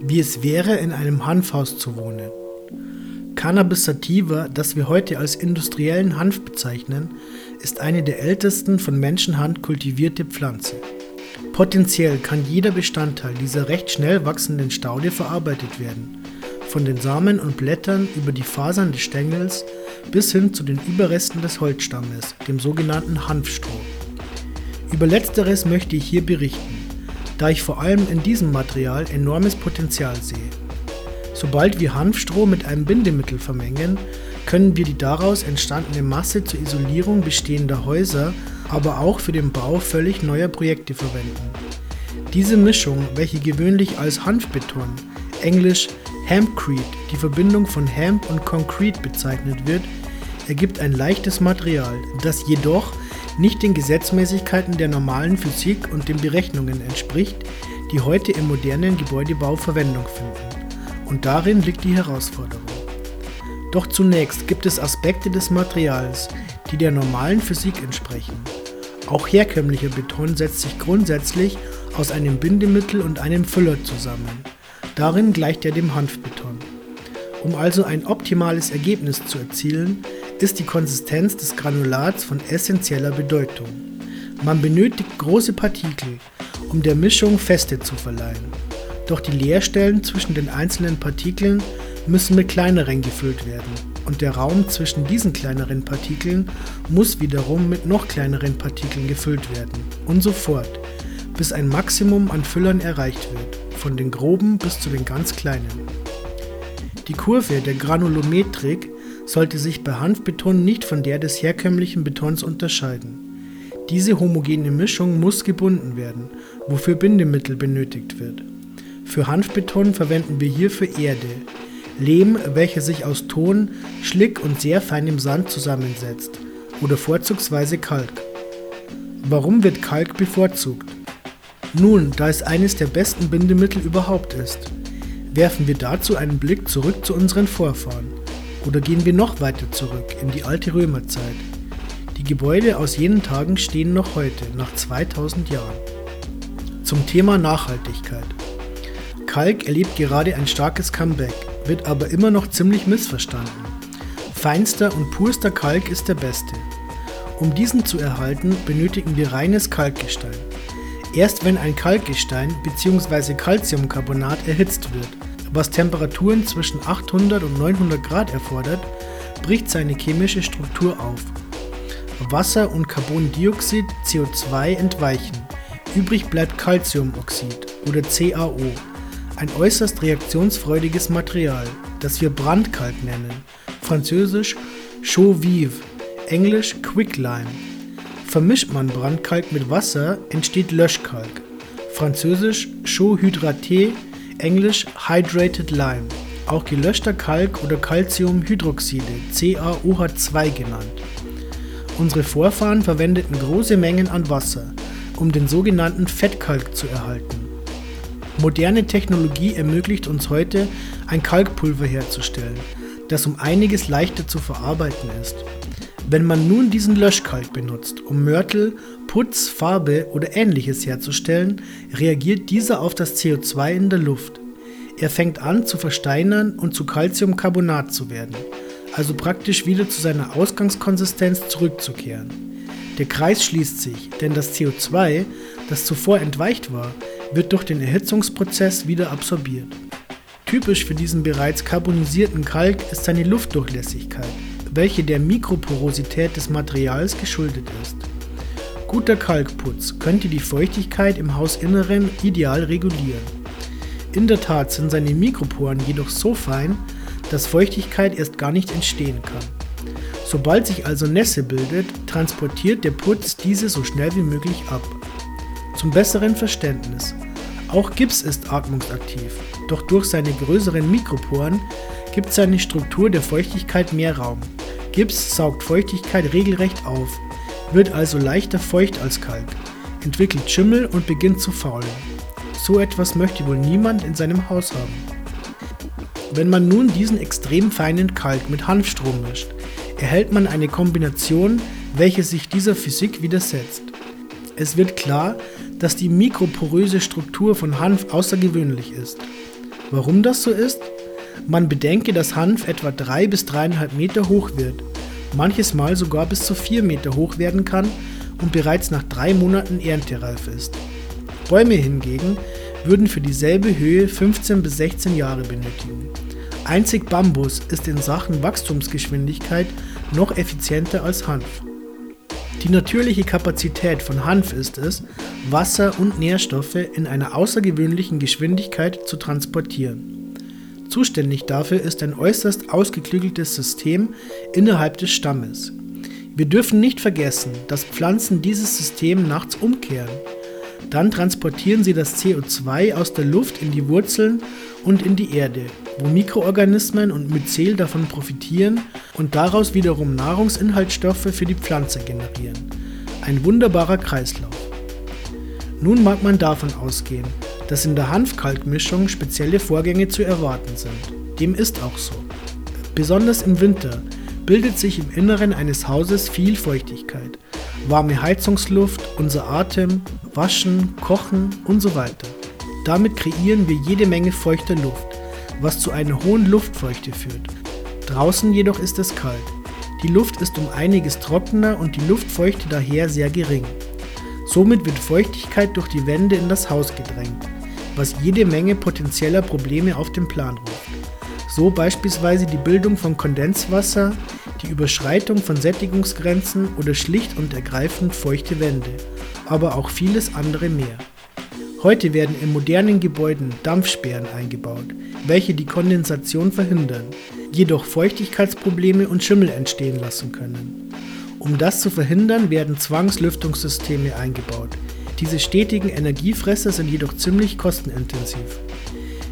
wie es wäre, in einem Hanfhaus zu wohnen. Cannabis sativa, das wir heute als industriellen Hanf bezeichnen, ist eine der ältesten von Menschenhand kultivierte Pflanze. Potenziell kann jeder Bestandteil dieser recht schnell wachsenden Staude verarbeitet werden, von den Samen und Blättern über die Fasern des Stängels bis hin zu den Überresten des Holzstammes, dem sogenannten Hanfstroh. Über letzteres möchte ich hier berichten, da ich vor allem in diesem Material enormes Potenzial sehe. Sobald wir Hanfstroh mit einem Bindemittel vermengen, können wir die daraus entstandene Masse zur Isolierung bestehender Häuser, aber auch für den Bau völlig neuer Projekte verwenden. Diese Mischung, welche gewöhnlich als Hanfbeton, englisch Hempcrete, die Verbindung von Hemp und Concrete bezeichnet wird, ergibt ein leichtes Material, das jedoch nicht den Gesetzmäßigkeiten der normalen Physik und den Berechnungen entspricht, die heute im modernen Gebäudebau Verwendung finden. Und darin liegt die Herausforderung. Doch zunächst gibt es Aspekte des Materials, die der normalen Physik entsprechen. Auch herkömmlicher Beton setzt sich grundsätzlich aus einem Bindemittel und einem Füller zusammen. Darin gleicht er dem Hanfbeton. Um also ein optimales Ergebnis zu erzielen, ist die Konsistenz des Granulats von essentieller Bedeutung. Man benötigt große Partikel, um der Mischung Feste zu verleihen. Doch die Leerstellen zwischen den einzelnen Partikeln müssen mit kleineren gefüllt werden und der Raum zwischen diesen kleineren Partikeln muss wiederum mit noch kleineren Partikeln gefüllt werden und so fort, bis ein Maximum an Füllern erreicht wird, von den groben bis zu den ganz kleinen. Die Kurve der Granulometrik sollte sich bei Hanfbeton nicht von der des herkömmlichen Betons unterscheiden. Diese homogene Mischung muss gebunden werden, wofür Bindemittel benötigt wird. Für Hanfbeton verwenden wir hierfür Erde, Lehm, welcher sich aus Ton, Schlick und sehr feinem Sand zusammensetzt, oder vorzugsweise Kalk. Warum wird Kalk bevorzugt? Nun, da es eines der besten Bindemittel überhaupt ist. Werfen wir dazu einen Blick zurück zu unseren Vorfahren. Oder gehen wir noch weiter zurück in die alte Römerzeit. Die Gebäude aus jenen Tagen stehen noch heute, nach 2000 Jahren. Zum Thema Nachhaltigkeit. Kalk erlebt gerade ein starkes Comeback, wird aber immer noch ziemlich missverstanden. Feinster und purster Kalk ist der beste. Um diesen zu erhalten, benötigen wir reines Kalkgestein. Erst wenn ein Kalkgestein bzw. Calciumcarbonat erhitzt wird, was Temperaturen zwischen 800 und 900 Grad erfordert, bricht seine chemische Struktur auf. Wasser und Carbondioxid CO2 entweichen. Übrig bleibt Calciumoxid oder CaO, ein äußerst reaktionsfreudiges Material, das wir Brandkalk nennen, französisch Chaux vive, englisch Quicklime. Vermischt man Brandkalk mit Wasser, entsteht Löschkalk, französisch Chaux hydraté, englisch Hydrated Lime, auch gelöschter Kalk oder Calciumhydroxide, CaOH2 genannt. Unsere Vorfahren verwendeten große Mengen an Wasser, um den sogenannten Fettkalk zu erhalten. Moderne Technologie ermöglicht uns heute, ein Kalkpulver herzustellen, das um einiges leichter zu verarbeiten ist. Wenn man nun diesen Löschkalk benutzt, um Mörtel, Putz, Farbe oder ähnliches herzustellen, reagiert dieser auf das CO2 in der Luft. Er fängt an zu versteinern und zu Calciumcarbonat zu werden, also praktisch wieder zu seiner Ausgangskonsistenz zurückzukehren. Der Kreis schließt sich, denn das CO2, das zuvor entweicht war, wird durch den Erhitzungsprozess wieder absorbiert. Typisch für diesen bereits carbonisierten Kalk ist seine Luftdurchlässigkeit, welche der Mikroporosität des Materials geschuldet ist. Guter Kalkputz könnte die Feuchtigkeit im Hausinneren ideal regulieren. In der Tat sind seine Mikroporen jedoch so fein, dass Feuchtigkeit erst gar nicht entstehen kann. Sobald sich also Nässe bildet, transportiert der Putz diese so schnell wie möglich ab. Zum besseren Verständnis. Auch Gips ist atmungsaktiv, doch durch seine größeren Mikroporen gibt seine Struktur der Feuchtigkeit mehr Raum. Gips saugt Feuchtigkeit regelrecht auf, wird also leichter feucht als Kalk, entwickelt Schimmel und beginnt zu faulen. So etwas möchte wohl niemand in seinem Haus haben. Wenn man nun diesen extrem feinen Kalk mit Hanfstrom mischt, erhält man eine Kombination, welche sich dieser Physik widersetzt. Es wird klar, dass die mikroporöse Struktur von Hanf außergewöhnlich ist. Warum das so ist? Man bedenke, dass Hanf etwa 3 bis 3,5 Meter hoch wird, manches Mal sogar bis zu 4 Meter hoch werden kann und bereits nach drei Monaten erntereif ist. Bäume hingegen würden für dieselbe Höhe 15 bis 16 Jahre benötigen. Einzig Bambus ist in Sachen Wachstumsgeschwindigkeit noch effizienter als Hanf. Die natürliche Kapazität von Hanf ist es, Wasser und Nährstoffe in einer außergewöhnlichen Geschwindigkeit zu transportieren. Zuständig dafür ist ein äußerst ausgeklügeltes System innerhalb des Stammes. Wir dürfen nicht vergessen, dass Pflanzen dieses System nachts umkehren. Dann transportieren sie das CO2 aus der Luft in die Wurzeln und in die Erde, wo Mikroorganismen und Myzel davon profitieren und daraus wiederum Nahrungsinhaltsstoffe für die Pflanze generieren. Ein wunderbarer Kreislauf. Nun mag man davon ausgehen, dass in der Hanfkalkmischung spezielle Vorgänge zu erwarten sind. Dem ist auch so. Besonders im Winter bildet sich im Inneren eines Hauses viel Feuchtigkeit. Warme Heizungsluft, unser Atem, Waschen, Kochen und so weiter. Damit kreieren wir jede Menge feuchter Luft, was zu einer hohen Luftfeuchte führt. Draußen jedoch ist es kalt. Die Luft ist um einiges trockener und die Luftfeuchte daher sehr gering. Somit wird Feuchtigkeit durch die Wände in das Haus gedrängt, was jede Menge potenzieller Probleme auf den Plan ruft. So beispielsweise die Bildung von Kondenswasser, die Überschreitung von Sättigungsgrenzen oder schlicht und ergreifend feuchte Wände, aber auch vieles andere mehr. Heute werden in modernen Gebäuden Dampfsperren eingebaut, welche die Kondensation verhindern, jedoch Feuchtigkeitsprobleme und Schimmel entstehen lassen können. Um das zu verhindern, werden Zwangslüftungssysteme eingebaut. Diese stetigen Energiefresser sind jedoch ziemlich kostenintensiv.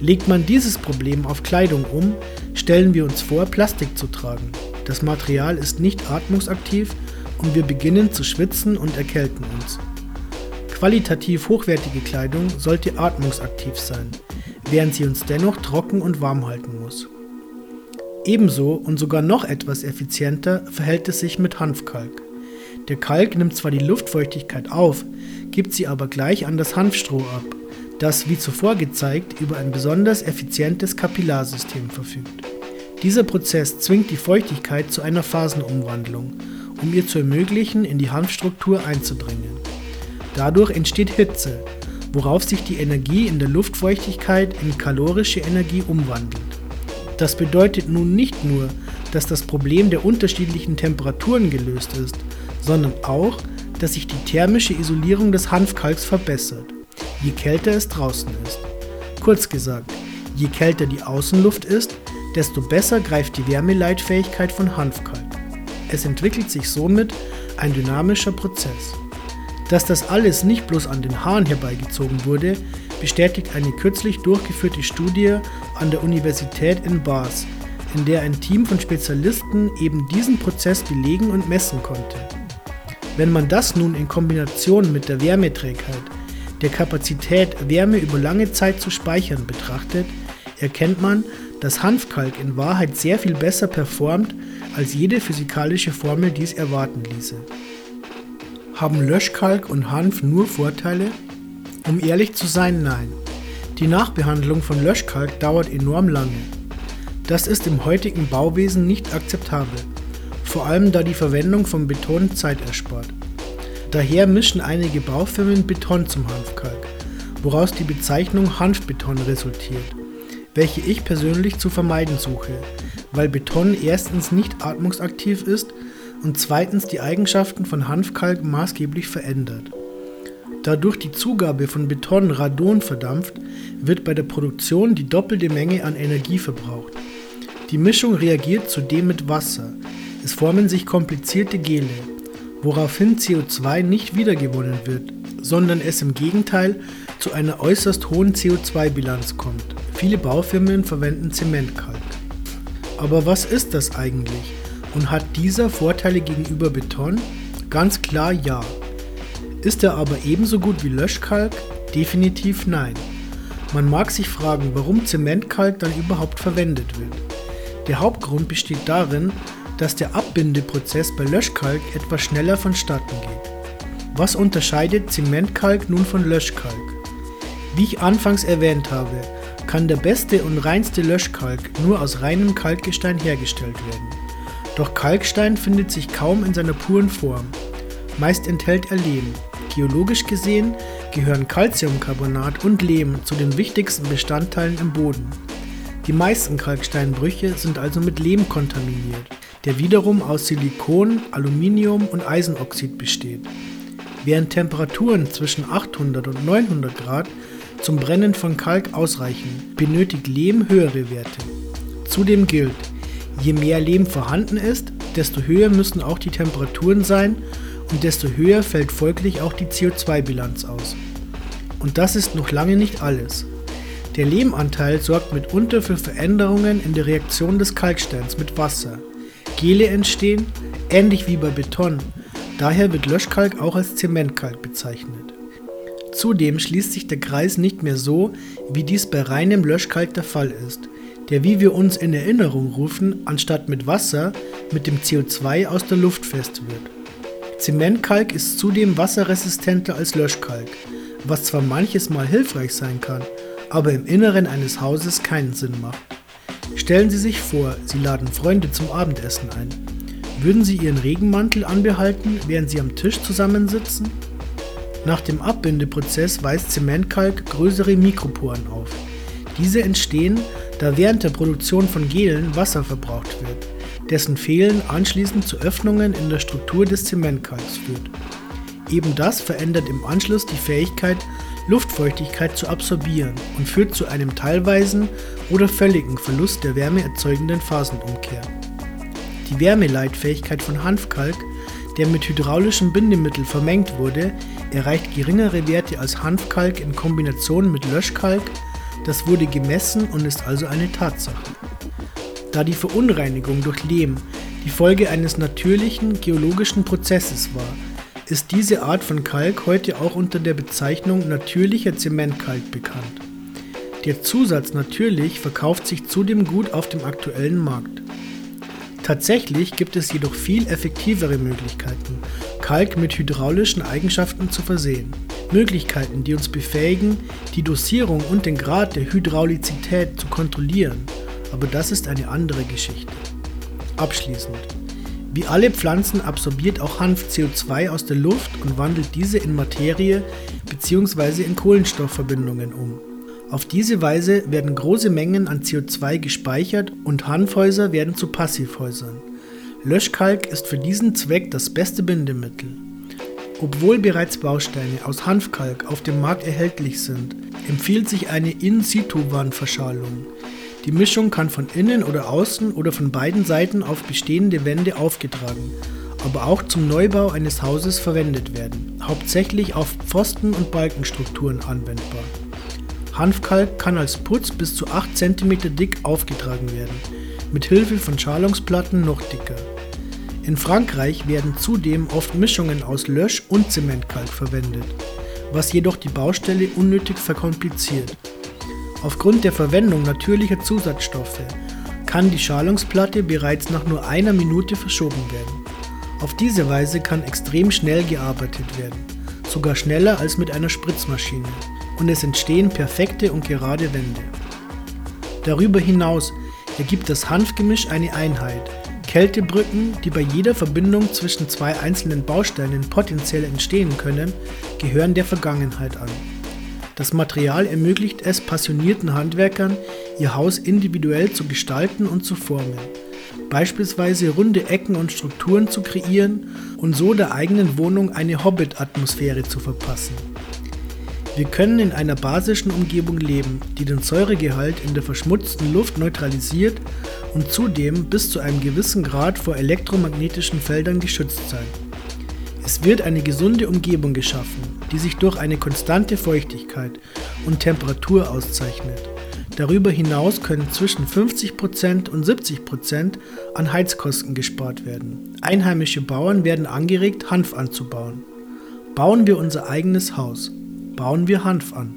Legt man dieses Problem auf Kleidung um, stellen wir uns vor, Plastik zu tragen. Das Material ist nicht atmungsaktiv und wir beginnen zu schwitzen und erkälten uns. Qualitativ hochwertige Kleidung sollte atmungsaktiv sein, während sie uns dennoch trocken und warm halten muss. Ebenso und sogar noch etwas effizienter verhält es sich mit Hanfkalk. Der Kalk nimmt zwar die Luftfeuchtigkeit auf, gibt sie aber gleich an das Hanfstroh ab, das, wie zuvor gezeigt, über ein besonders effizientes Kapillarsystem verfügt. Dieser Prozess zwingt die Feuchtigkeit zu einer Phasenumwandlung, um ihr zu ermöglichen, in die Hanfstruktur einzudringen. Dadurch entsteht Hitze, worauf sich die Energie in der Luftfeuchtigkeit in kalorische Energie umwandelt. Das bedeutet nun nicht nur, dass das Problem der unterschiedlichen Temperaturen gelöst ist, sondern auch, dass sich die thermische Isolierung des Hanfkalks verbessert, je kälter es draußen ist. Kurz gesagt, je kälter die Außenluft ist, desto besser greift die Wärmeleitfähigkeit von Hanfkalk. Es entwickelt sich somit ein dynamischer Prozess. Dass das alles nicht bloß an den Haaren herbeigezogen wurde, bestätigt eine kürzlich durchgeführte Studie an der Universität in Bath, in der ein Team von Spezialisten eben diesen Prozess belegen und messen konnte. Wenn man das nun in Kombination mit der Wärmeträgheit, der Kapazität, Wärme über lange Zeit zu speichern betrachtet, erkennt man, dass Hanfkalk in Wahrheit sehr viel besser performt, als jede physikalische Formel dies erwarten ließe. Haben Löschkalk und Hanf nur Vorteile? Um ehrlich zu sein, nein. Die Nachbehandlung von Löschkalk dauert enorm lange. Das ist im heutigen Bauwesen nicht akzeptabel, vor allem da die Verwendung von Beton Zeit erspart. Daher mischen einige Baufirmen Beton zum Hanfkalk, woraus die Bezeichnung Hanfbeton resultiert, welche ich persönlich zu vermeiden suche, weil Beton erstens nicht atmungsaktiv ist und zweitens die Eigenschaften von Hanfkalk maßgeblich verändert. Da durch die Zugabe von Beton Radon verdampft, wird bei der Produktion die doppelte Menge an Energie verbraucht. Die Mischung reagiert zudem mit Wasser. Es formen sich komplizierte Gele, woraufhin CO2 nicht wiedergewonnen wird, sondern es im Gegenteil zu einer äußerst hohen CO2-Bilanz kommt. Viele Baufirmen verwenden Zementkalk. Aber was ist das eigentlich? Und hat dieser Vorteile gegenüber Beton? Ganz klar ja. Ist er aber ebenso gut wie Löschkalk? Definitiv nein. Man mag sich fragen, warum Zementkalk dann überhaupt verwendet wird. Der Hauptgrund besteht darin, dass der Abbindeprozess bei Löschkalk etwas schneller vonstatten geht. Was unterscheidet Zementkalk nun von Löschkalk? Wie ich anfangs erwähnt habe, kann der beste und reinste Löschkalk nur aus reinem Kalkgestein hergestellt werden. Doch Kalkstein findet sich kaum in seiner puren Form. Meist enthält er Lehm. Geologisch gesehen gehören Calciumcarbonat und Lehm zu den wichtigsten Bestandteilen im Boden. Die meisten Kalksteinbrüche sind also mit Lehm kontaminiert, der wiederum aus Silikon, Aluminium und Eisenoxid besteht. Während Temperaturen zwischen 800 und 900 Grad zum Brennen von Kalk ausreichen, benötigt Lehm höhere Werte. Zudem gilt, je mehr Lehm vorhanden ist, desto höher müssen auch die Temperaturen sein und desto höher fällt folglich auch die CO2-Bilanz aus. Und das ist noch lange nicht alles. Der Lehmanteil sorgt mitunter für Veränderungen in der Reaktion des Kalksteins mit Wasser. Gele entstehen, ähnlich wie bei Beton, daher wird Löschkalk auch als Zementkalk bezeichnet. Zudem schließt sich der Kreis nicht mehr so, wie dies bei reinem Löschkalk der Fall ist, der wie wir uns in Erinnerung rufen, anstatt mit Wasser mit dem CO2 aus der Luft fest wird. Zementkalk ist zudem wasserresistenter als Löschkalk, was zwar manches Mal hilfreich sein kann, aber im Inneren eines Hauses keinen Sinn macht. Stellen Sie sich vor, Sie laden Freunde zum Abendessen ein. Würden Sie Ihren Regenmantel anbehalten, während Sie am Tisch zusammensitzen? Nach dem Abbindeprozess weist Zementkalk größere Mikroporen auf. Diese entstehen, da während der Produktion von Gelen Wasser verbraucht wird, dessen Fehlen anschließend zu Öffnungen in der Struktur des Zementkalks führt. Eben das verändert im Anschluss die Fähigkeit Luftfeuchtigkeit zu absorbieren und führt zu einem teilweisen oder völligen Verlust der wärmeerzeugenden Phasenumkehr. Die Wärmeleitfähigkeit von Hanfkalk, der mit hydraulischem Bindemittel vermengt wurde, erreicht geringere Werte als Hanfkalk in Kombination mit Löschkalk. Das wurde gemessen und ist also eine Tatsache. Da die Verunreinigung durch Lehm die Folge eines natürlichen geologischen Prozesses war, ist diese Art von Kalk heute auch unter der Bezeichnung natürlicher Zementkalk bekannt. Der Zusatz natürlich verkauft sich zudem gut auf dem aktuellen Markt. Tatsächlich gibt es jedoch viel effektivere Möglichkeiten, Kalk mit hydraulischen Eigenschaften zu versehen. Möglichkeiten, die uns befähigen, die Dosierung und den Grad der Hydraulizität zu kontrollieren. Aber das ist eine andere Geschichte. Abschließend. Wie alle Pflanzen absorbiert auch Hanf CO2 aus der Luft und wandelt diese in Materie bzw. in Kohlenstoffverbindungen um. Auf diese Weise werden große Mengen an CO2 gespeichert und Hanfhäuser werden zu Passivhäusern. Löschkalk ist für diesen Zweck das beste Bindemittel. Obwohl bereits Bausteine aus Hanfkalk auf dem Markt erhältlich sind, empfiehlt sich eine In-situ-Wandverschalung. Die Mischung kann von innen oder außen oder von beiden Seiten auf bestehende Wände aufgetragen, aber auch zum Neubau eines Hauses verwendet werden, hauptsächlich auf Pfosten- und Balkenstrukturen anwendbar. Hanfkalk kann als Putz bis zu 8 cm dick aufgetragen werden, mit Hilfe von Schalungsplatten noch dicker. In Frankreich werden zudem oft Mischungen aus Lösch- und Zementkalk verwendet, was jedoch die Baustelle unnötig verkompliziert. Aufgrund der Verwendung natürlicher Zusatzstoffe kann die Schalungsplatte bereits nach nur einer Minute verschoben werden. Auf diese Weise kann extrem schnell gearbeitet werden, sogar schneller als mit einer Spritzmaschine, und es entstehen perfekte und gerade Wände. Darüber hinaus ergibt das Hanfgemisch eine Einheit. Kältebrücken, die bei jeder Verbindung zwischen zwei einzelnen Bausteinen potenziell entstehen können, gehören der Vergangenheit an. Das Material ermöglicht es passionierten Handwerkern, ihr Haus individuell zu gestalten und zu formen, beispielsweise runde Ecken und Strukturen zu kreieren und so der eigenen Wohnung eine Hobbit-Atmosphäre zu verpassen. Wir können in einer basischen Umgebung leben, die den Säuregehalt in der verschmutzten Luft neutralisiert und zudem bis zu einem gewissen Grad vor elektromagnetischen Feldern geschützt sein. Wird eine gesunde Umgebung geschaffen, die sich durch eine konstante Feuchtigkeit und Temperatur auszeichnet. Darüber hinaus können zwischen 50% und 70% an Heizkosten gespart werden. Einheimische Bauern werden angeregt, Hanf anzubauen. Bauen wir unser eigenes Haus. Bauen wir Hanf an.